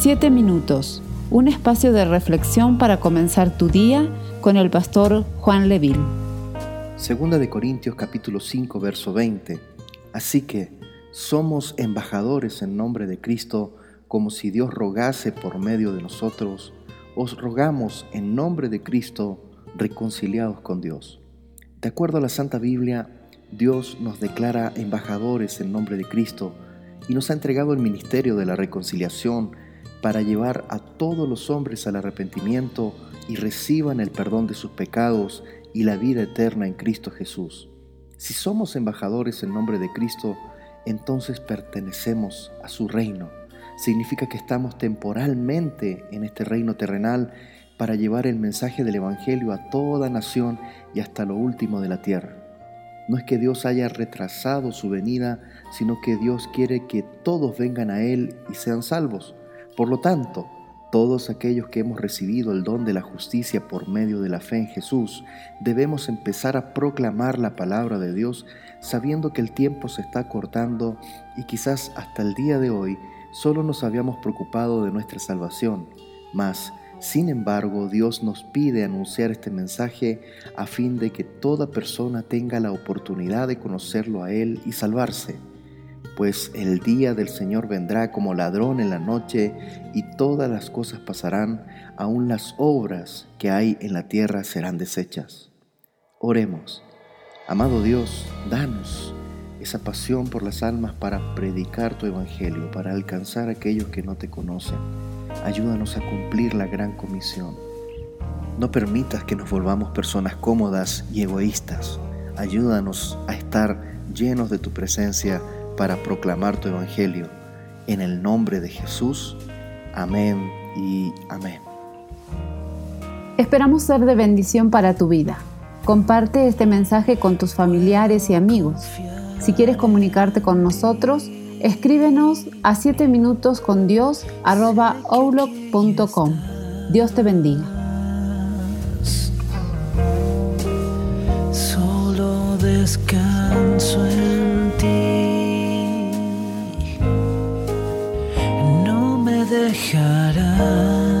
Siete minutos, un espacio de reflexión para comenzar tu día con el pastor Juan Leville. Segunda de Corintios capítulo 5 verso 20. Así que somos embajadores en nombre de Cristo, como si Dios rogase por medio de nosotros. Os rogamos en nombre de Cristo, reconciliados con Dios. De acuerdo a la Santa Biblia, Dios nos declara embajadores en nombre de Cristo y nos ha entregado el ministerio de la reconciliación para llevar a todos los hombres al arrepentimiento y reciban el perdón de sus pecados y la vida eterna en Cristo Jesús. Si somos embajadores en nombre de Cristo, entonces pertenecemos a su reino. Significa que estamos temporalmente en este reino terrenal para llevar el mensaje del Evangelio a toda nación y hasta lo último de la tierra. No es que Dios haya retrasado su venida, sino que Dios quiere que todos vengan a Él y sean salvos. Por lo tanto, todos aquellos que hemos recibido el don de la justicia por medio de la fe en Jesús, debemos empezar a proclamar la palabra de Dios sabiendo que el tiempo se está cortando y quizás hasta el día de hoy solo nos habíamos preocupado de nuestra salvación, mas sin embargo, Dios nos pide anunciar este mensaje a fin de que toda persona tenga la oportunidad de conocerlo a Él y salvarse, pues el día del Señor vendrá como ladrón en la noche y todas las cosas pasarán, aun las obras que hay en la tierra serán deshechas. Oremos. Amado Dios, danos esa pasión por las almas para predicar tu evangelio, para alcanzar a aquellos que no te conocen Ayúdanos a cumplir la gran comisión. No permitas que nos volvamos personas cómodas y egoístas. Ayúdanos a estar llenos de tu presencia para proclamar tu evangelio. En el nombre de Jesús. Amén y amén. Esperamos ser de bendición para tu vida. Comparte este mensaje con tus familiares y amigos. Si quieres comunicarte con nosotros, Escríbenos a 7 minutos con Dios Dios te bendiga. Solo descanso en dejarás.